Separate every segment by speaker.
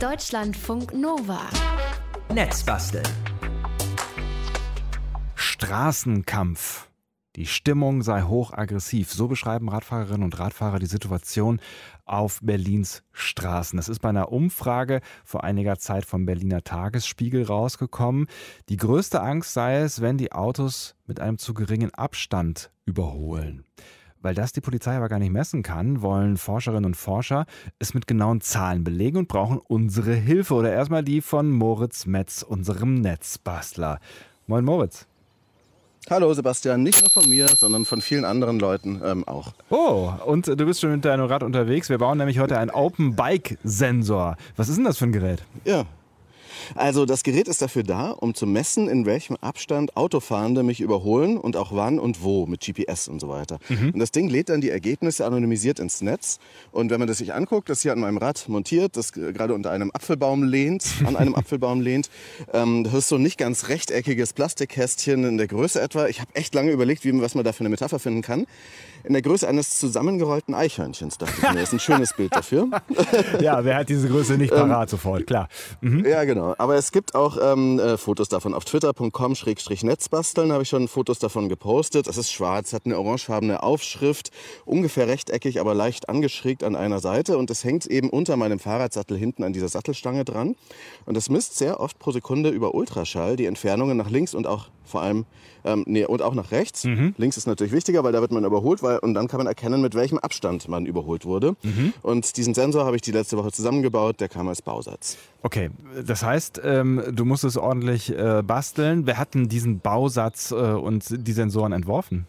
Speaker 1: Deutschlandfunk Nova.
Speaker 2: Netzbasteln.
Speaker 3: Straßenkampf. Die Stimmung sei hochaggressiv. So beschreiben Radfahrerinnen und Radfahrer die Situation auf Berlins Straßen. Das ist bei einer Umfrage vor einiger Zeit vom Berliner Tagesspiegel rausgekommen. Die größte Angst sei es, wenn die Autos mit einem zu geringen Abstand überholen. Weil das die Polizei aber gar nicht messen kann, wollen Forscherinnen und Forscher es mit genauen Zahlen belegen und brauchen unsere Hilfe. Oder erstmal die von Moritz Metz, unserem Netzbastler. Moin Moritz.
Speaker 4: Hallo Sebastian, nicht nur von mir, sondern von vielen anderen Leuten ähm, auch.
Speaker 3: Oh, und du bist schon mit deinem Rad unterwegs. Wir bauen nämlich heute einen Open Bike Sensor. Was ist denn das für ein Gerät?
Speaker 4: Ja, also das Gerät ist dafür da, um zu messen, in welchem Abstand Autofahrende mich überholen und auch wann und wo mit GPS und so weiter. Mhm. Und das Ding lädt dann die Ergebnisse anonymisiert ins Netz. Und wenn man das sich anguckt, das hier an meinem Rad montiert, das gerade unter einem Apfelbaum lehnt, an einem Apfelbaum lehnt, ähm, das ist so ein nicht ganz rechteckiges Plastikkästchen in der Größe etwa. Ich habe echt lange überlegt, wie, was man da für eine Metapher finden kann. In der Größe eines zusammengerollten Eichhörnchens, dachte ich mir. Das ist ein schönes Bild dafür.
Speaker 3: ja, wer hat diese Größe nicht parat ähm, sofort, klar.
Speaker 4: Mhm. Ja, genau. Aber es gibt auch ähm, äh, Fotos davon. Auf twitter.com-netzbasteln habe ich schon Fotos davon gepostet. Es ist schwarz, hat eine orangefarbene Aufschrift, ungefähr rechteckig, aber leicht angeschrägt an einer Seite. Und es hängt eben unter meinem Fahrradsattel hinten an dieser Sattelstange dran. Und es misst sehr oft pro Sekunde über Ultraschall die Entfernungen nach links und auch vor allem ähm, nee, und auch nach rechts. Mhm. Links ist natürlich wichtiger, weil da wird man überholt, weil, und dann kann man erkennen, mit welchem Abstand man überholt wurde. Mhm. Und diesen Sensor habe ich die letzte Woche zusammengebaut, der kam als Bausatz.
Speaker 3: Okay, das heißt, ähm, du musst es ordentlich äh, basteln. Wer hat denn diesen Bausatz äh, und die Sensoren entworfen?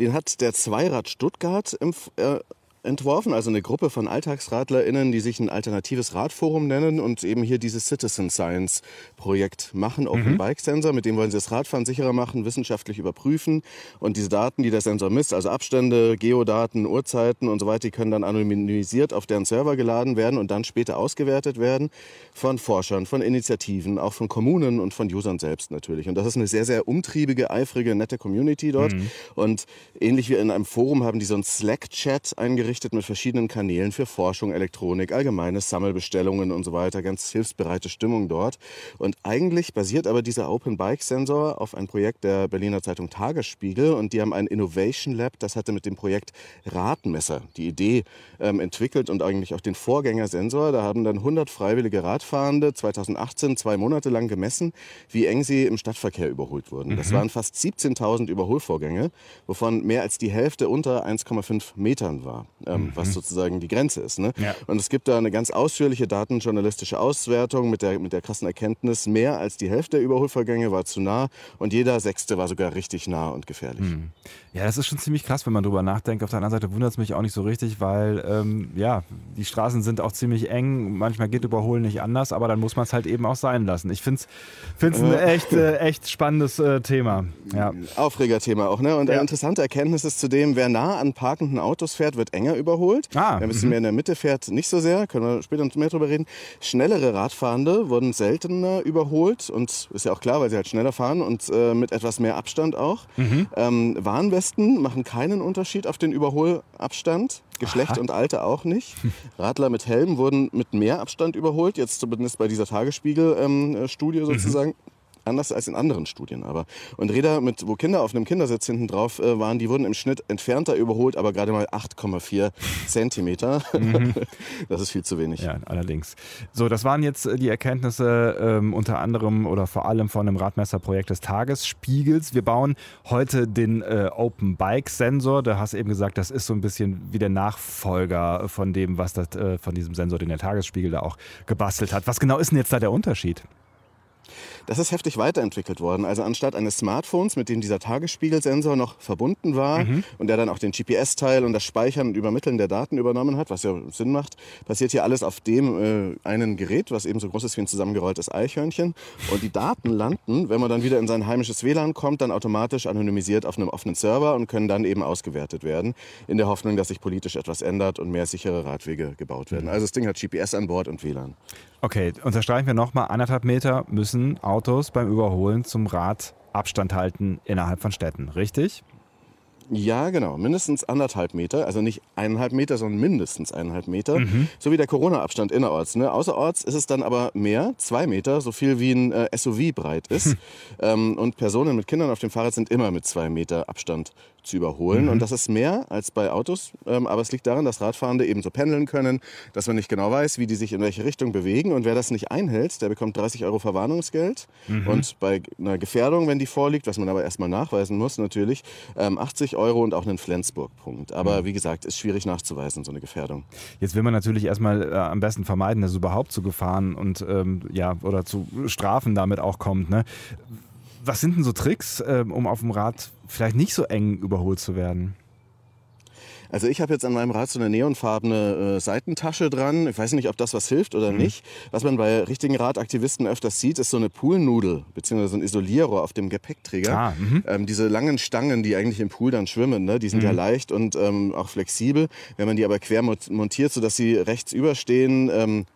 Speaker 4: Den hat der Zweirad Stuttgart im, äh, entworfen, also eine Gruppe von AlltagsradlerInnen, die sich ein alternatives Radforum nennen und eben hier dieses Citizen Science Projekt machen, Open mhm. Bike Sensor, mit dem wollen sie das Radfahren sicherer machen, wissenschaftlich überprüfen und diese Daten, die der Sensor misst, also Abstände, Geodaten, Uhrzeiten und so weiter, die können dann anonymisiert auf deren Server geladen werden und dann später ausgewertet werden von Forschern, von Initiativen, auch von Kommunen und von Usern selbst natürlich. Und das ist eine sehr, sehr umtriebige, eifrige, nette Community dort. Mhm. Und ähnlich wie in einem Forum haben die so einen Slack-Chat eingerichtet, eingerichtet mit verschiedenen Kanälen für Forschung, Elektronik, allgemeine Sammelbestellungen und so weiter. Ganz hilfsbereite Stimmung dort. Und eigentlich basiert aber dieser Open Bike Sensor auf ein Projekt der Berliner Zeitung Tagesspiegel. Und die haben ein Innovation Lab, das hatte mit dem Projekt Radmesser die Idee ähm, entwickelt und eigentlich auch den Vorgängersensor. Da haben dann 100 freiwillige Radfahrende 2018 zwei Monate lang gemessen, wie eng sie im Stadtverkehr überholt wurden. Mhm. Das waren fast 17.000 Überholvorgänge, wovon mehr als die Hälfte unter 1,5 Metern war ähm, mhm. was sozusagen die Grenze ist. Ne? Ja. Und es gibt da eine ganz ausführliche datenjournalistische Auswertung mit der, mit der krassen Erkenntnis, mehr als die Hälfte der Überholvorgänge war zu nah und jeder Sechste war sogar richtig nah und gefährlich. Mhm.
Speaker 3: Ja, das ist schon ziemlich krass, wenn man drüber nachdenkt. Auf der anderen Seite wundert es mich auch nicht so richtig, weil ähm, ja, die Straßen sind auch ziemlich eng. Manchmal geht Überholen nicht anders, aber dann muss man es halt eben auch sein lassen. Ich finde es ein echt, äh, echt spannendes äh, Thema. Ja.
Speaker 4: Aufregerthema auch. Ne? Und eine ja. interessante Erkenntnis ist zudem, wer nah an parkenden Autos fährt, wird enger überholt. Ah, wer ein bisschen mhm. mehr in der Mitte fährt, nicht so sehr. Können wir später mehr drüber reden. Schnellere Radfahrende wurden seltener überholt und ist ja auch klar, weil sie halt schneller fahren und äh, mit etwas mehr Abstand auch. Mhm. Ähm, Warnweste Westen machen keinen Unterschied auf den Überholabstand. Geschlecht Aha. und Alter auch nicht. Radler mit Helm wurden mit mehr Abstand überholt, jetzt zumindest bei dieser Tagesspiegel-Studie ähm, sozusagen. Mhm anders als in anderen Studien aber. Und Räder, mit, wo Kinder auf einem Kindersitz hinten drauf äh, waren, die wurden im Schnitt entfernter überholt, aber gerade mal 8,4 Zentimeter. Mhm. Das ist viel zu wenig.
Speaker 3: Ja, allerdings. So, das waren jetzt äh, die Erkenntnisse ähm, unter anderem oder vor allem von dem Radmesserprojekt des Tagesspiegels. Wir bauen heute den äh, Open Bike Sensor. Du hast eben gesagt, das ist so ein bisschen wie der Nachfolger von dem, was das, äh, von diesem Sensor, den der Tagesspiegel da auch gebastelt hat. Was genau ist denn jetzt da der Unterschied?
Speaker 4: Das ist heftig weiterentwickelt worden. Also anstatt eines Smartphones, mit dem dieser Tagesspiegelsensor noch verbunden war mhm. und der dann auch den GPS-Teil und das Speichern und Übermitteln der Daten übernommen hat, was ja Sinn macht, passiert hier alles auf dem äh, einen Gerät, was eben so groß ist wie ein zusammengerolltes Eichhörnchen. Und die Daten landen, wenn man dann wieder in sein heimisches WLAN kommt, dann automatisch anonymisiert auf einem offenen Server und können dann eben ausgewertet werden, in der Hoffnung, dass sich politisch etwas ändert und mehr sichere Radwege gebaut werden. Mhm. Also das Ding hat GPS an Bord und WLAN.
Speaker 3: Okay, unterstreichen wir nochmal, anderthalb Meter müssen Autos beim Überholen zum Rad Abstand halten innerhalb von Städten, richtig?
Speaker 4: Ja, genau. Mindestens anderthalb Meter. Also nicht eineinhalb Meter, sondern mindestens eineinhalb Meter. Mhm. So wie der Corona-Abstand innerorts. Ne? Außerorts ist es dann aber mehr, zwei Meter, so viel wie ein äh, SUV breit ist. ähm, und Personen mit Kindern auf dem Fahrrad sind immer mit zwei Meter Abstand zu überholen. Mhm. Und das ist mehr als bei Autos. Ähm, aber es liegt daran, dass Radfahrende eben so pendeln können, dass man nicht genau weiß, wie die sich in welche Richtung bewegen. Und wer das nicht einhält, der bekommt 30 Euro Verwarnungsgeld. Mhm. Und bei einer Gefährdung, wenn die vorliegt, was man aber erstmal nachweisen muss natürlich, ähm, 80 Euro und auch einen Flensburg-Punkt. Aber mhm. wie gesagt, ist schwierig nachzuweisen, so eine Gefährdung.
Speaker 3: Jetzt will man natürlich erstmal äh, am besten vermeiden, dass es überhaupt zu Gefahren und ähm, ja, oder zu Strafen damit auch kommt. Ne? Was sind denn so Tricks, äh, um auf dem Rad vielleicht nicht so eng überholt zu werden?
Speaker 4: Also ich habe jetzt an meinem Rad so eine neonfarbene äh, Seitentasche dran. Ich weiß nicht, ob das was hilft oder mhm. nicht. Was man bei richtigen Radaktivisten öfters sieht, ist so eine Poolnudel bzw. so ein Isolierer auf dem Gepäckträger. Ah, mhm. ähm, diese langen Stangen, die eigentlich im Pool dann schwimmen, ne? die sind mhm. ja leicht und ähm, auch flexibel. Wenn man die aber quer montiert, sodass sie rechts überstehen, ähm,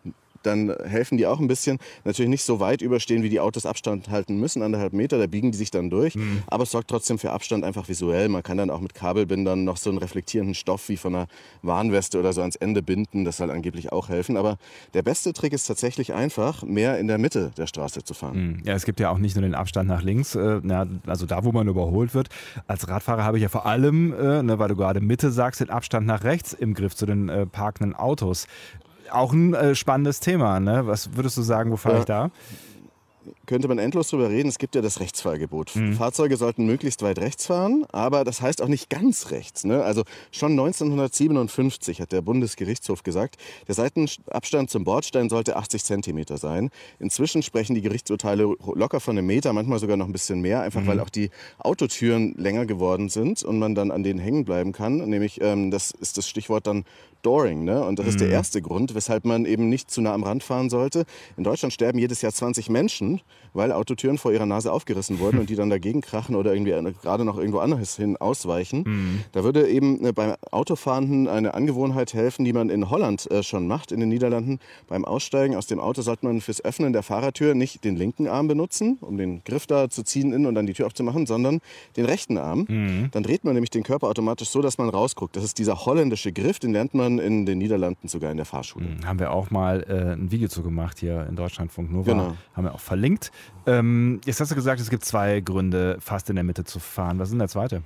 Speaker 4: dann helfen die auch ein bisschen. Natürlich nicht so weit überstehen, wie die Autos Abstand halten müssen, anderthalb Meter, da biegen die sich dann durch. Mhm. Aber es sorgt trotzdem für Abstand einfach visuell. Man kann dann auch mit Kabelbindern noch so einen reflektierenden Stoff wie von einer Warnweste oder so ans Ende binden. Das soll angeblich auch helfen. Aber der beste Trick ist tatsächlich einfach, mehr in der Mitte der Straße zu fahren.
Speaker 3: Mhm. Ja, es gibt ja auch nicht nur den Abstand nach links, äh, also da, wo man überholt wird. Als Radfahrer habe ich ja vor allem, äh, ne, weil du gerade Mitte sagst, den Abstand nach rechts im Griff zu den äh, parkenden Autos auch ein äh, spannendes Thema. Ne? Was würdest du sagen, wo fahre ja. ich da?
Speaker 4: könnte man endlos drüber reden. Es gibt ja das Rechtsfahrgebot. Mhm. Fahrzeuge sollten möglichst weit rechts fahren, aber das heißt auch nicht ganz rechts. Ne? Also schon 1957 hat der Bundesgerichtshof gesagt, der Seitenabstand zum Bordstein sollte 80 Zentimeter sein. Inzwischen sprechen die Gerichtsurteile locker von einem Meter, manchmal sogar noch ein bisschen mehr, einfach mhm. weil auch die Autotüren länger geworden sind und man dann an denen hängen bleiben kann. Nämlich, ähm, das ist das Stichwort dann Dooring. Ne? Und das mhm. ist der mhm. erste Grund, weshalb man eben nicht zu nah am Rand fahren sollte. In Deutschland sterben jedes Jahr 20 Menschen, weil Autotüren vor ihrer Nase aufgerissen wurden und die dann dagegen krachen oder irgendwie gerade noch irgendwo anders hin ausweichen. Mhm. Da würde eben äh, beim Autofahrenden eine Angewohnheit helfen, die man in Holland äh, schon macht, in den Niederlanden. Beim Aussteigen aus dem Auto sollte man fürs Öffnen der Fahrertür nicht den linken Arm benutzen, um den Griff da zu ziehen innen und dann die Tür aufzumachen, sondern den rechten Arm. Mhm. Dann dreht man nämlich den Körper automatisch so, dass man rausguckt. Das ist dieser holländische Griff, den lernt man in den Niederlanden sogar in der Fahrschule. Mhm.
Speaker 3: Haben wir auch mal äh, ein Video zu gemacht hier in Deutschlandfunk Nova. Genau. Haben wir auch verlinkt. Ähm, jetzt hast du gesagt, es gibt zwei Gründe, fast in der Mitte zu fahren. Was ist denn der zweite?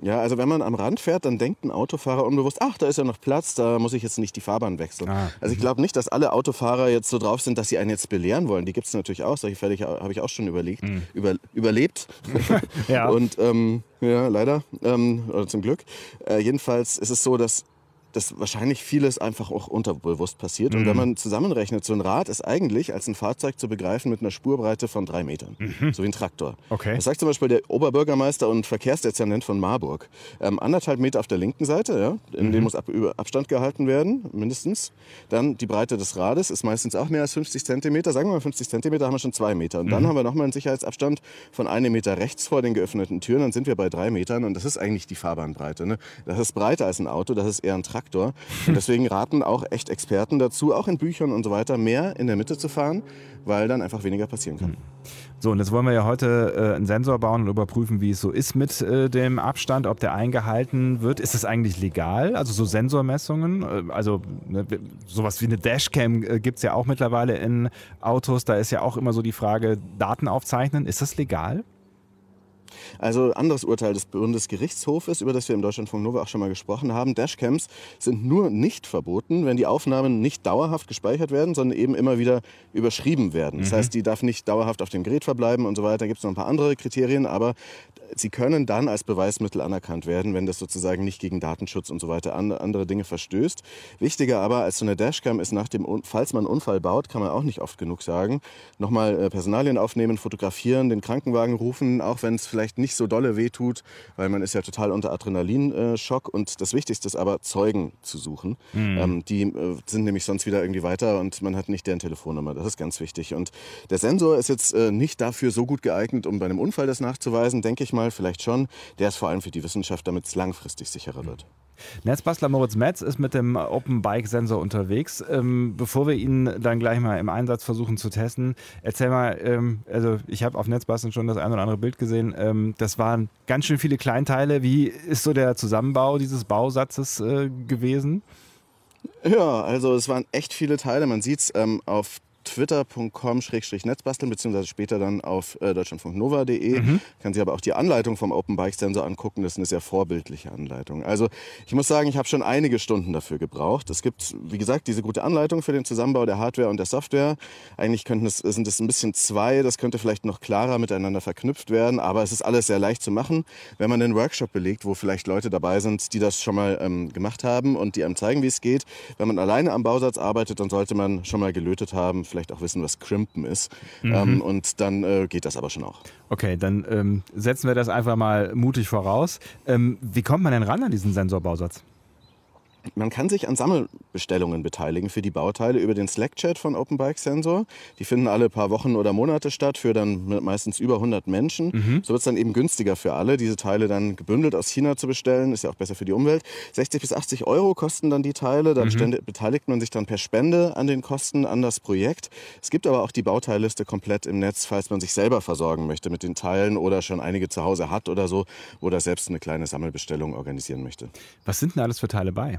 Speaker 4: Ja, also wenn man am Rand fährt, dann denkt ein Autofahrer unbewusst, ach, da ist ja noch Platz, da muss ich jetzt nicht die Fahrbahn wechseln. Ah. Also ich glaube nicht, dass alle Autofahrer jetzt so drauf sind, dass sie einen jetzt belehren wollen. Die gibt es natürlich auch, solche Fälle habe ich auch schon überlegt, mhm. über, überlebt. ja. Und ähm, ja, leider, ähm, oder zum Glück. Äh, jedenfalls ist es so, dass dass wahrscheinlich vieles einfach auch unterbewusst passiert. Mhm. Und wenn mhm. man zusammenrechnet, so ein Rad ist eigentlich als ein Fahrzeug zu begreifen mit einer Spurbreite von drei Metern. Mhm. So wie ein Traktor. Okay. Das sagt zum Beispiel der Oberbürgermeister und Verkehrsdezernent von Marburg. Ähm, anderthalb Meter auf der linken Seite, ja, in mhm. dem muss Ab Abstand gehalten werden, mindestens. Dann die Breite des Rades ist meistens auch mehr als 50 Zentimeter. Sagen wir mal 50 Zentimeter, haben wir schon zwei Meter. Und dann mhm. haben wir nochmal einen Sicherheitsabstand von einem Meter rechts vor den geöffneten Türen. Dann sind wir bei drei Metern. Und das ist eigentlich die Fahrbahnbreite. Ne? Das ist breiter als ein Auto, das ist eher ein Traktor. Traktor. Und deswegen raten auch echt Experten dazu, auch in Büchern und so weiter, mehr in der Mitte zu fahren, weil dann einfach weniger passieren kann. Hm.
Speaker 3: So, und jetzt wollen wir ja heute äh, einen Sensor bauen und überprüfen, wie es so ist mit äh, dem Abstand, ob der eingehalten wird. Ist das eigentlich legal? Also so Sensormessungen? Äh, also ne, sowas wie eine Dashcam äh, gibt es ja auch mittlerweile in Autos. Da ist ja auch immer so die Frage, Daten aufzeichnen. Ist das legal?
Speaker 4: Also anderes Urteil des Bundesgerichtshofes, über das wir im Deutschlandfunk Nova auch schon mal gesprochen haben. Dashcams sind nur nicht verboten, wenn die Aufnahmen nicht dauerhaft gespeichert werden, sondern eben immer wieder überschrieben werden. Das mhm. heißt, die darf nicht dauerhaft auf dem Gerät verbleiben und so weiter. Da gibt es noch ein paar andere Kriterien, aber sie können dann als Beweismittel anerkannt werden, wenn das sozusagen nicht gegen Datenschutz und so weiter andere Dinge verstößt. Wichtiger aber als so eine Dashcam ist nach dem, falls man einen Unfall baut, kann man auch nicht oft genug sagen, nochmal äh, Personalien aufnehmen, fotografieren, den Krankenwagen rufen, auch wenn es vielleicht nicht so dolle wehtut, weil man ist ja total unter Adrenalinschock. Und das Wichtigste ist aber, Zeugen zu suchen. Mhm. Ähm, die äh, sind nämlich sonst wieder irgendwie weiter und man hat nicht deren Telefonnummer. Das ist ganz wichtig. Und der Sensor ist jetzt äh, nicht dafür so gut geeignet, um bei einem Unfall das nachzuweisen, denke ich mal, vielleicht schon. Der ist vor allem für die Wissenschaft, damit es langfristig sicherer wird.
Speaker 3: Netzbastler Moritz Metz ist mit dem Open Bike Sensor unterwegs. Ähm, bevor wir ihn dann gleich mal im Einsatz versuchen zu testen, erzähl mal, ähm, also ich habe auf Netzbasteln schon das ein oder andere Bild gesehen. Ähm, das waren ganz schön viele Kleinteile. Wie ist so der Zusammenbau dieses Bausatzes äh, gewesen?
Speaker 4: Ja, also es waren echt viele Teile. Man sieht es ähm, auf twitter.com-netzbasteln, beziehungsweise später dann auf äh, deutschlandfunknova.de. Mhm. Kann sich aber auch die Anleitung vom Open Bike Sensor angucken. Das ist eine sehr vorbildliche Anleitung. Also ich muss sagen, ich habe schon einige Stunden dafür gebraucht. Es gibt, wie gesagt, diese gute Anleitung für den Zusammenbau der Hardware und der Software. Eigentlich könnten es, sind es ein bisschen zwei. Das könnte vielleicht noch klarer miteinander verknüpft werden, aber es ist alles sehr leicht zu machen, wenn man einen Workshop belegt, wo vielleicht Leute dabei sind, die das schon mal ähm, gemacht haben und die einem zeigen, wie es geht. Wenn man alleine am Bausatz arbeitet, dann sollte man schon mal gelötet haben, vielleicht auch wissen, was Crimpen ist. Mhm. Ähm, und dann äh, geht das aber schon auch.
Speaker 3: Okay, dann ähm, setzen wir das einfach mal mutig voraus. Ähm, wie kommt man denn ran an diesen Sensorbausatz?
Speaker 4: Man kann sich an Sammelbestellungen beteiligen für die Bauteile über den Slack-Chat von Open Bike Sensor. Die finden alle paar Wochen oder Monate statt für dann meistens über 100 Menschen. Mhm. So wird es dann eben günstiger für alle, diese Teile dann gebündelt aus China zu bestellen. Ist ja auch besser für die Umwelt. 60 bis 80 Euro kosten dann die Teile. Dann mhm. beteiligt man sich dann per Spende an den Kosten an das Projekt. Es gibt aber auch die Bauteilliste komplett im Netz, falls man sich selber versorgen möchte mit den Teilen oder schon einige zu Hause hat oder so, oder selbst eine kleine Sammelbestellung organisieren möchte.
Speaker 3: Was sind denn alles für Teile bei?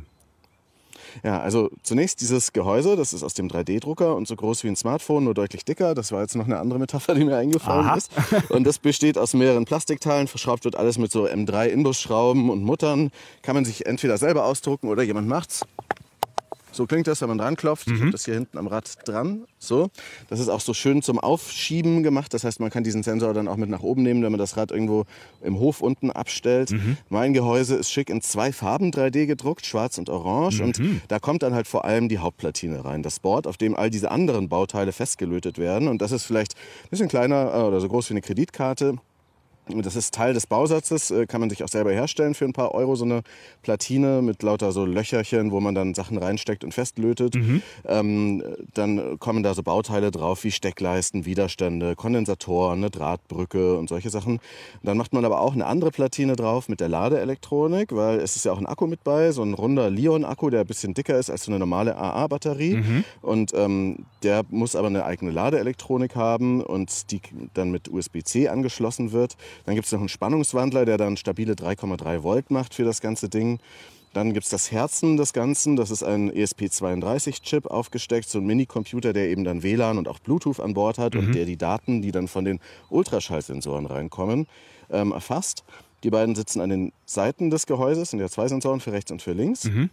Speaker 4: Ja, also zunächst dieses Gehäuse, das ist aus dem 3D-Drucker und so groß wie ein Smartphone, nur deutlich dicker. Das war jetzt noch eine andere Metapher, die mir eingefallen Aha. ist. Und das besteht aus mehreren Plastikteilen. Verschraubt wird alles mit so M3-Inbusschrauben und Muttern. Kann man sich entweder selber ausdrucken oder jemand macht's. So klingt das, wenn man dran klopft. Mhm. Ich habe das hier hinten am Rad dran. So. Das ist auch so schön zum Aufschieben gemacht. Das heißt, man kann diesen Sensor dann auch mit nach oben nehmen, wenn man das Rad irgendwo im Hof unten abstellt. Mhm. Mein Gehäuse ist schick in zwei Farben 3D gedruckt, schwarz und orange. Mhm. Und da kommt dann halt vor allem die Hauptplatine rein. Das Board, auf dem all diese anderen Bauteile festgelötet werden. Und das ist vielleicht ein bisschen kleiner äh, oder so groß wie eine Kreditkarte. Das ist Teil des Bausatzes, äh, kann man sich auch selber herstellen für ein paar Euro. So eine Platine mit lauter so Löcherchen, wo man dann Sachen reinsteckt und festlötet. Mhm. Ähm, dann kommen da so Bauteile drauf wie Steckleisten, Widerstände, Kondensatoren, eine Drahtbrücke und solche Sachen. Und dann macht man aber auch eine andere Platine drauf mit der Ladeelektronik, weil es ist ja auch ein Akku mit bei, so ein runder Lion-Akku, der ein bisschen dicker ist als so eine normale AA-Batterie. Mhm. Und ähm, der muss aber eine eigene Ladeelektronik haben und die dann mit USB-C angeschlossen wird. Dann gibt es noch einen Spannungswandler, der dann stabile 3,3 Volt macht für das ganze Ding. Dann gibt es das Herzen des Ganzen. Das ist ein ESP32-Chip aufgesteckt, so ein Minicomputer, der eben dann WLAN und auch Bluetooth an Bord hat mhm. und der die Daten, die dann von den Ultraschallsensoren reinkommen, ähm, erfasst. Die beiden sitzen an den Seiten des Gehäuses, sind ja zwei Sensoren für rechts und für links. Mhm.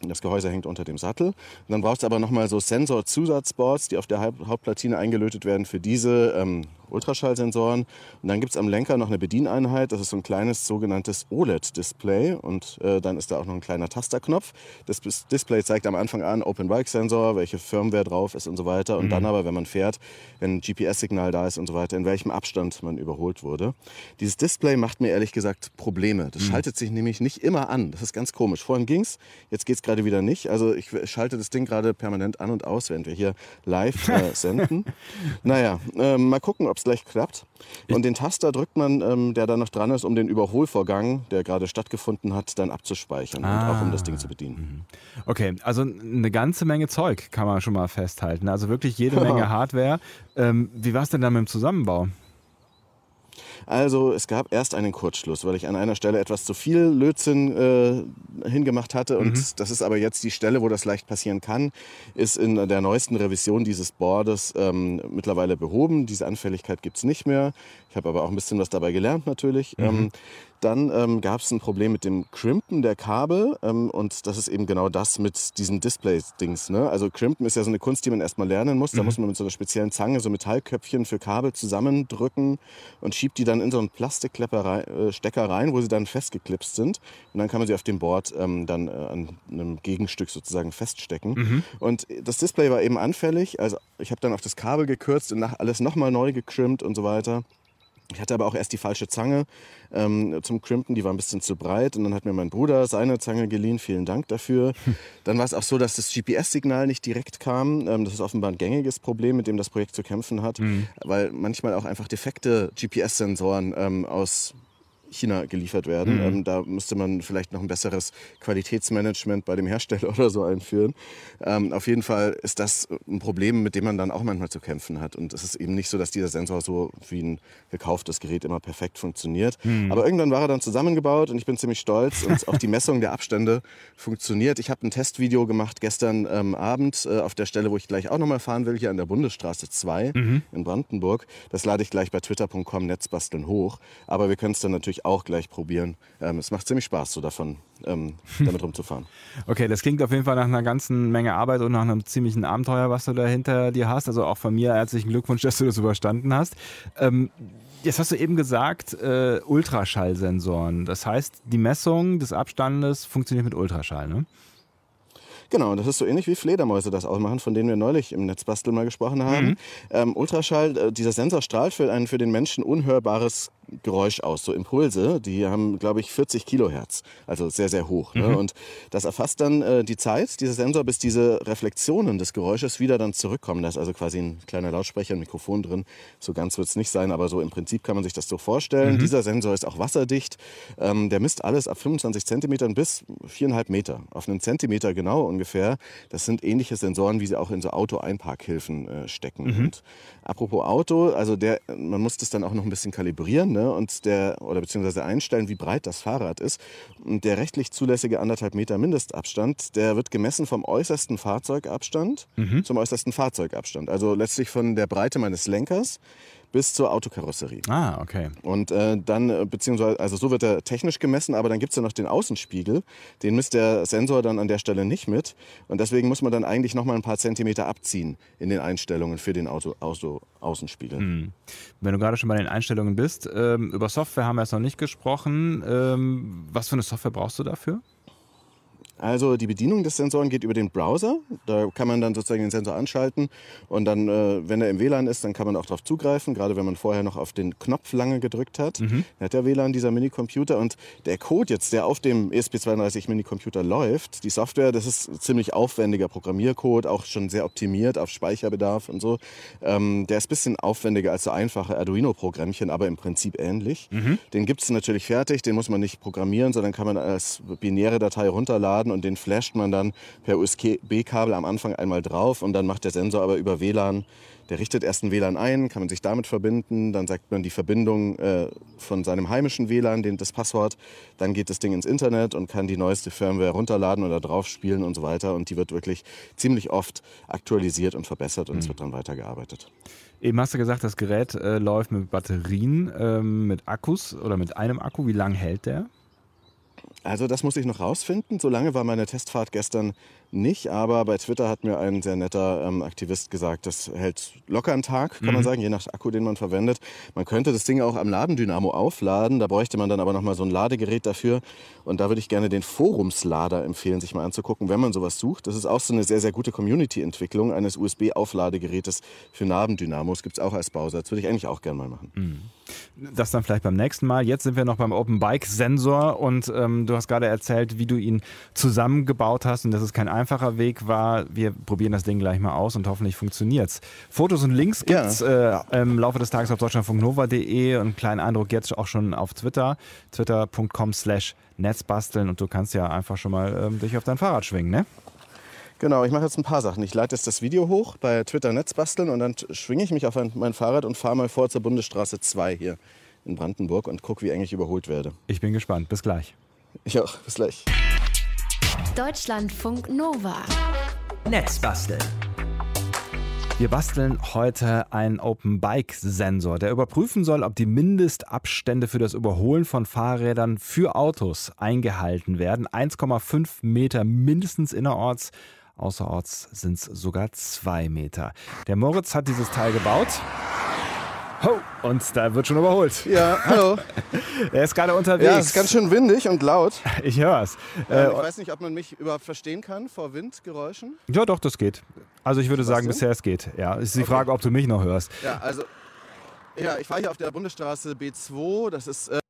Speaker 4: Das Gehäuse hängt unter dem Sattel. Und dann braucht es aber nochmal so Sensor-Zusatzboards, die auf der Hauptplatine eingelötet werden für diese ähm, Ultraschallsensoren. Und dann gibt es am Lenker noch eine Bedieneinheit. Das ist so ein kleines sogenanntes OLED-Display. Und äh, dann ist da auch noch ein kleiner Tasterknopf. Das Display zeigt am Anfang an Open Bike Sensor, welche Firmware drauf ist und so weiter. Und mhm. dann aber, wenn man fährt, wenn ein GPS-Signal da ist und so weiter, in welchem Abstand man überholt wurde. Dieses Display macht mir ehrlich gesagt Probleme. Das mhm. schaltet sich nämlich nicht immer an. Das ist ganz komisch. Vorhin ging es, jetzt geht es gerade wieder nicht. Also ich schalte das Ding gerade permanent an und aus, während wir hier live äh, senden. naja, äh, mal gucken, ob es gleich klappt. Und den Taster drückt man, ähm, der da noch dran ist, um den Überholvorgang, der gerade stattgefunden hat, dann abzuspeichern ah. und auch um das Ding zu bedienen.
Speaker 3: Mhm. Okay, also eine ganze Menge Zeug kann man schon mal festhalten. Also wirklich jede Menge Hardware. Ähm, wie war es denn dann mit dem Zusammenbau?
Speaker 4: Also es gab erst einen Kurzschluss, weil ich an einer Stelle etwas zu viel Lötzinn äh, hingemacht hatte. Und mhm. das ist aber jetzt die Stelle, wo das leicht passieren kann, ist in der neuesten Revision dieses Boardes ähm, mittlerweile behoben. Diese Anfälligkeit gibt es nicht mehr. Ich habe aber auch ein bisschen was dabei gelernt natürlich. Mhm. Ähm, dann ähm, gab es ein Problem mit dem Crimpen der Kabel ähm, und das ist eben genau das mit diesen Display-Dings. Ne? Also Crimpen ist ja so eine Kunst, die man erstmal lernen muss. Da mhm. muss man mit so einer speziellen Zange so Metallköpfchen für Kabel zusammendrücken und schiebt die dann in so einen Plastikstecker äh, rein, wo sie dann festgeklipst sind. Und dann kann man sie auf dem Board ähm, dann äh, an einem Gegenstück sozusagen feststecken. Mhm. Und das Display war eben anfällig. Also ich habe dann auf das Kabel gekürzt und alles nochmal neu gecrimpt und so weiter. Ich hatte aber auch erst die falsche Zange ähm, zum Crimpen, die war ein bisschen zu breit. Und dann hat mir mein Bruder seine Zange geliehen, vielen Dank dafür. Dann war es auch so, dass das GPS-Signal nicht direkt kam. Ähm, das ist offenbar ein gängiges Problem, mit dem das Projekt zu kämpfen hat, mhm. weil manchmal auch einfach defekte GPS-Sensoren ähm, aus China geliefert werden.
Speaker 3: Mhm.
Speaker 4: Ähm, da müsste man vielleicht noch ein besseres Qualitätsmanagement bei dem Hersteller oder so einführen. Ähm, auf jeden Fall ist das ein Problem, mit dem man dann auch manchmal zu kämpfen hat. Und es ist eben nicht so, dass dieser Sensor so wie ein gekauftes Gerät immer perfekt funktioniert.
Speaker 3: Mhm.
Speaker 4: Aber irgendwann war er dann zusammengebaut und ich bin ziemlich stolz und auch die Messung der Abstände funktioniert. Ich habe ein Testvideo gemacht gestern ähm, Abend äh, auf der Stelle, wo ich gleich auch nochmal fahren will, hier an der Bundesstraße 2 in Brandenburg. Das lade ich gleich bei twitter.com Netzbasteln hoch. Aber wir können es dann natürlich auch gleich probieren. Ähm, es macht ziemlich Spaß, so davon ähm, damit rumzufahren.
Speaker 3: Okay, das klingt auf jeden Fall nach einer ganzen Menge Arbeit und nach einem ziemlichen Abenteuer, was du da hinter dir hast. Also auch von mir herzlichen Glückwunsch, dass du das überstanden hast. Ähm, jetzt hast du eben gesagt, äh, Ultraschallsensoren. Das heißt, die Messung des Abstandes funktioniert mit Ultraschall, ne?
Speaker 4: Genau, das ist so ähnlich wie Fledermäuse das auch machen, von denen wir neulich im Netzbastel mal gesprochen haben. Ähm, Ultraschall, äh, dieser Sensor strahlt für ein für den Menschen unhörbares Geräusch aus, so Impulse, die haben, glaube ich, 40 Kilohertz, also sehr, sehr hoch. Ne? Und das erfasst dann äh, die Zeit, dieser Sensor, bis diese Reflexionen des Geräusches wieder dann zurückkommen. Da ist also quasi ein kleiner Lautsprecher, ein Mikrofon drin. So ganz wird es nicht sein, aber so im Prinzip kann man sich das so vorstellen. Dieser Sensor ist auch wasserdicht. Ähm, der misst alles ab 25 Zentimetern bis 4,5 Meter. Auf einen Zentimeter genau ungefähr. Das sind ähnliche Sensoren, wie sie auch in so Auto-Einparkhilfen äh, stecken. Und apropos Auto, also der, man muss das dann auch noch ein bisschen kalibrieren ne? und der, oder beziehungsweise einstellen, wie breit das Fahrrad ist. Und der rechtlich zulässige anderthalb Meter Mindestabstand, der wird gemessen vom äußersten Fahrzeugabstand zum äußersten Fahrzeugabstand. Also letztlich von der Breite meines Lenkers bis zur Autokarosserie.
Speaker 3: Ah, okay.
Speaker 4: Und äh, dann, äh, beziehungsweise, also so wird er technisch gemessen, aber dann gibt es ja noch den Außenspiegel. Den misst der Sensor dann an der Stelle nicht mit. Und deswegen muss man dann eigentlich noch mal ein paar Zentimeter abziehen in den Einstellungen für den Auto, Auto, Außenspiegel.
Speaker 3: Wenn du gerade schon bei den Einstellungen bist, ähm, über Software haben wir jetzt noch nicht gesprochen. Ähm, was für eine Software brauchst du dafür?
Speaker 4: Also die Bedienung des Sensoren geht über den Browser. Da kann man dann sozusagen den Sensor anschalten und dann, äh, wenn er im WLAN ist, dann kann man auch darauf zugreifen, gerade wenn man vorher noch auf den Knopf lange gedrückt hat.
Speaker 3: Mhm.
Speaker 4: Hat der WLAN dieser Minicomputer und der Code jetzt, der auf dem E ESP32 Minicomputer läuft, die Software, das ist ziemlich aufwendiger Programmiercode, auch schon sehr optimiert auf Speicherbedarf und so. Ähm, der ist ein bisschen aufwendiger als so einfache Arduino-Programmchen, aber im Prinzip ähnlich. Den gibt es natürlich fertig, den muss man nicht programmieren, sondern kann man als binäre Datei runterladen und den flasht man dann per USB-Kabel am Anfang einmal drauf und dann macht der Sensor aber über WLAN, der richtet erst ein WLAN ein, kann man sich damit verbinden, dann sagt man die Verbindung äh, von seinem heimischen WLAN, den, das Passwort, dann geht das Ding ins Internet und kann die neueste Firmware runterladen oder drauf spielen und so weiter und die wird wirklich ziemlich oft aktualisiert und verbessert und es wird dann weitergearbeitet.
Speaker 3: Eben hast du gesagt, das Gerät äh, läuft mit Batterien, ähm, mit Akkus oder mit einem Akku. Wie lange hält der?
Speaker 4: Also das muss ich noch rausfinden. So lange war meine Testfahrt gestern nicht, aber bei Twitter hat mir ein sehr netter ähm, Aktivist gesagt, das hält locker einen Tag, kann man sagen, je nach Akku, den man verwendet. Man könnte das Ding auch am Ladendynamo aufladen, da bräuchte man dann aber nochmal so ein Ladegerät dafür. Und da würde ich gerne den Forumslader empfehlen, sich mal anzugucken, wenn man sowas sucht. Das ist auch so eine sehr, sehr gute Community-Entwicklung eines USB-Aufladegerätes für Nabendynamos. Gibt es auch als Bausatz. Würde ich eigentlich auch gerne mal machen.
Speaker 3: Das dann vielleicht beim nächsten Mal. Jetzt sind wir noch beim Open Bike Sensor und ähm, du hast gerade erzählt, wie du ihn zusammengebaut hast und dass es kein einfacher Weg war. Wir probieren das Ding gleich mal aus und hoffentlich funktioniert's. Fotos und Links
Speaker 4: Ja.
Speaker 3: gibt's äh, im Laufe des Tages auf deutschlandfunknova.de und einen kleinen Eindruck jetzt auch schon auf Twitter, twitter.com slash Netzbasteln und du kannst ja einfach schon mal ähm, dich auf dein Fahrrad schwingen, ne?
Speaker 4: Genau, ich mache jetzt ein paar Sachen. Ich lade jetzt das Video hoch bei Twitter Netzbasteln und dann schwinge ich mich auf ein, mein Fahrrad und fahre mal vor zur Bundesstraße 2 hier in Brandenburg und gucke, wie eng ich überholt werde.
Speaker 3: Ich bin gespannt. Bis gleich.
Speaker 4: Ich auch. Bis gleich.
Speaker 1: Deutschlandfunk Nova.
Speaker 2: Netzbasteln.
Speaker 3: Wir basteln heute einen Open Bike Sensor, der überprüfen soll, ob die Mindestabstände für das Überholen von Fahrrädern für Autos eingehalten werden. 1,5 Meter mindestens innerorts, außerorts sind es sogar 2 Meter. Der Moritz hat dieses Teil gebaut. Ho, und da wird schon überholt.
Speaker 4: Ja, hallo.
Speaker 3: Er ist gerade unterwegs.
Speaker 4: Ja, es ist ganz schön windig und laut.
Speaker 3: ich höre es.
Speaker 4: Ähm,
Speaker 3: Äh,
Speaker 4: ich weiß nicht, ob man mich überhaupt verstehen kann vor Windgeräuschen.
Speaker 3: ja, doch, das geht. Also ich würde sagen,
Speaker 4: denn?
Speaker 3: bisher es geht. Ja, es ist die Frage, ob du mich noch hörst.
Speaker 4: Ja, also ja, ich fahre hier auf der Bundesstraße B2. Das ist äh,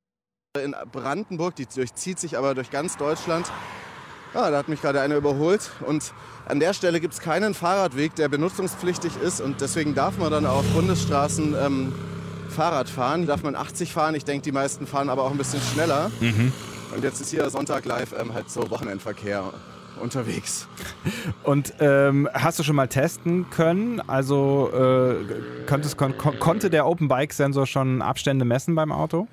Speaker 4: in Brandenburg. Die durchzieht sich aber durch ganz Deutschland. Ah, da hat mich gerade einer überholt. Und an der Stelle gibt es keinen Fahrradweg, der benutzungspflichtig ist. Und deswegen darf man dann auf Bundesstraßen ähm, Fahrrad fahren. Darf man 80 fahren. Ich denke, die meisten fahren aber auch ein bisschen schneller.
Speaker 3: Mhm.
Speaker 4: Und jetzt ist hier Sonntag live ähm, halt so Wochenendverkehr unterwegs.
Speaker 3: Und ähm, hast du schon mal testen können? Also äh, kon konnte der Open Bike Sensor schon Abstände messen beim Auto?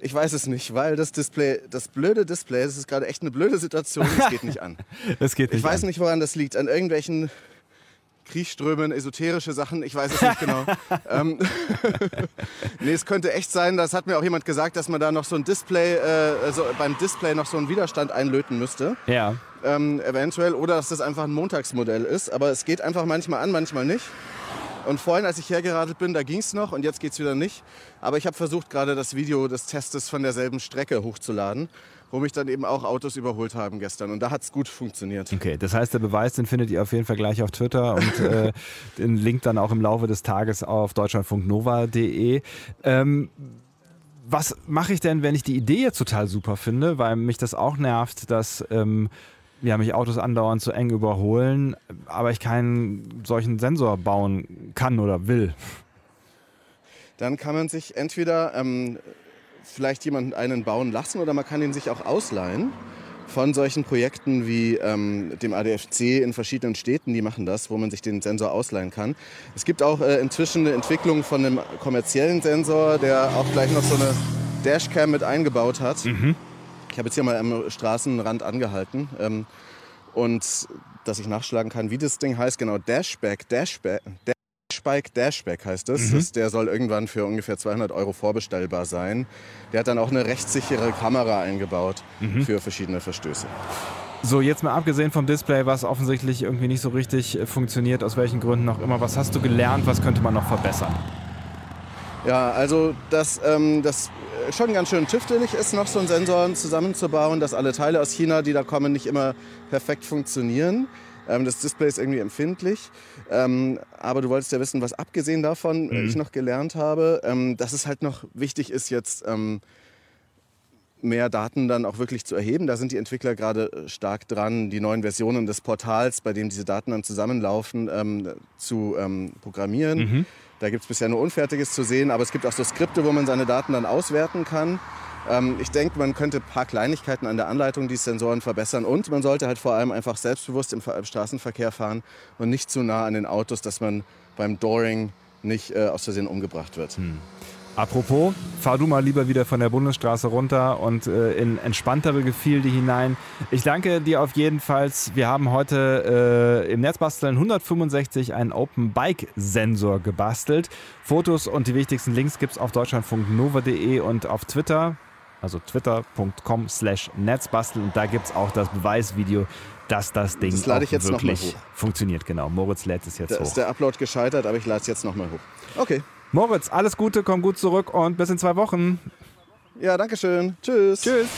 Speaker 4: Ich weiß es nicht, weil das Display, das blöde Display, das ist gerade echt eine blöde Situation, das geht nicht an.
Speaker 3: das geht nicht
Speaker 4: ich weiß
Speaker 3: an.
Speaker 4: nicht, woran das liegt. An irgendwelchen Kriechströmen, esoterische Sachen, ich weiß es nicht genau. ähm, nee, es könnte echt sein, das hat mir auch jemand gesagt, dass man da noch so ein Display, äh, also beim Display noch so einen Widerstand einlöten müsste.
Speaker 3: Ja.
Speaker 4: Ähm, eventuell. Oder dass das einfach ein Montagsmodell ist. Aber es geht einfach manchmal an, manchmal nicht. Und vorhin, als ich hergeradelt bin, da ging es noch und jetzt geht es wieder nicht. Aber ich habe versucht, gerade das Video des Testes von derselben Strecke hochzuladen, wo mich dann eben auch Autos überholt haben gestern. Und da hat es gut funktioniert.
Speaker 3: Okay, das heißt, der Beweis, den findet ihr auf jeden Fall gleich auf Twitter und äh, den Link dann auch im Laufe des Tages auf deutschlandfunknova.de. Ähm, was mache ich denn, wenn ich die Idee jetzt total super finde, weil mich das auch nervt, dass ähm, ja, mich Autos andauernd zu eng überholen, aber ich keinen solchen Sensor bauen kann oder will.
Speaker 4: Dann kann man sich entweder ähm, vielleicht jemanden einen bauen lassen oder man kann ihn sich auch ausleihen von solchen Projekten wie ähm, dem ADFC in verschiedenen Städten, die machen das, wo man sich den Sensor ausleihen kann. Es gibt auch äh, inzwischen eine Entwicklung von einem kommerziellen Sensor, der auch gleich noch so eine Dashcam mit eingebaut hat.
Speaker 3: Mhm.
Speaker 4: Ich habe jetzt hier mal am Straßenrand angehalten ähm, und dass ich nachschlagen kann, wie das Ding heißt. Genau, Dashback, Dashback, Dashbike Dashback heißt es.
Speaker 3: Mhm.
Speaker 4: Das, der soll irgendwann für ungefähr 200 Euro vorbestellbar sein. Der hat dann auch eine rechtssichere Kamera eingebaut
Speaker 3: Mhm.
Speaker 4: für verschiedene Verstöße.
Speaker 3: So, jetzt mal abgesehen vom Display, was offensichtlich irgendwie nicht so richtig äh, funktioniert, aus welchen Gründen auch immer, was hast du gelernt, was könnte man noch verbessern?
Speaker 4: Ja, also dass ähm, das schon ganz schön tüftelig ist, noch so einen Sensor zusammenzubauen, dass alle Teile aus China, die da kommen, nicht immer perfekt funktionieren. Ähm, das Display ist irgendwie empfindlich. Ähm, aber du wolltest ja wissen, was abgesehen davon äh,
Speaker 3: Mhm.
Speaker 4: ich noch gelernt habe, ähm, dass es halt noch wichtig ist, jetzt ähm, mehr Daten dann auch wirklich zu erheben. Da sind die Entwickler gerade äh, stark dran, die neuen Versionen des Portals, bei dem diese Daten dann zusammenlaufen, ähm, zu ähm, programmieren.
Speaker 3: Mhm.
Speaker 4: Da gibt es bisher nur Unfertiges zu sehen, aber es gibt auch so Skripte, wo man seine Daten dann auswerten kann. Ähm, ich denke, man könnte ein paar Kleinigkeiten an der Anleitung dieses Sensoren verbessern und man sollte halt vor allem einfach selbstbewusst im, Ver- im Straßenverkehr fahren und nicht zu nah an den Autos, dass man beim Dooring nicht äh, aus Versehen umgebracht wird.
Speaker 3: Apropos, fahr du mal lieber wieder von der Bundesstraße runter und äh, in entspanntere Gefilde hinein. Ich danke dir auf jeden Fall. Wir haben heute äh, im Netzbasteln 165 einen Open Bike Sensor gebastelt. Fotos und die wichtigsten Links gibt's auf deutschlandfunknova.de und auf Twitter, also twitter.com slash Netzbasteln. Und da gibt's auch das Beweisvideo, dass das Ding
Speaker 4: Das lade ich jetzt
Speaker 3: wirklich
Speaker 4: hoch.
Speaker 3: funktioniert. Genau, Moritz lädt es jetzt
Speaker 4: Da
Speaker 3: hoch.
Speaker 4: ist der Upload gescheitert, aber ich lade es jetzt nochmal hoch. Okay.
Speaker 3: Moritz, alles Gute, komm gut zurück und bis in zwei Wochen.
Speaker 4: Ja, danke schön. Tschüss.
Speaker 3: Tschüss.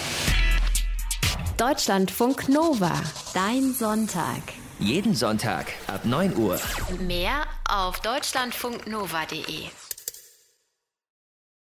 Speaker 1: Deutschlandfunk Nova. Dein Sonntag.
Speaker 2: Jeden Sonntag ab 9 Uhr.
Speaker 1: Mehr auf deutschlandfunknova.de.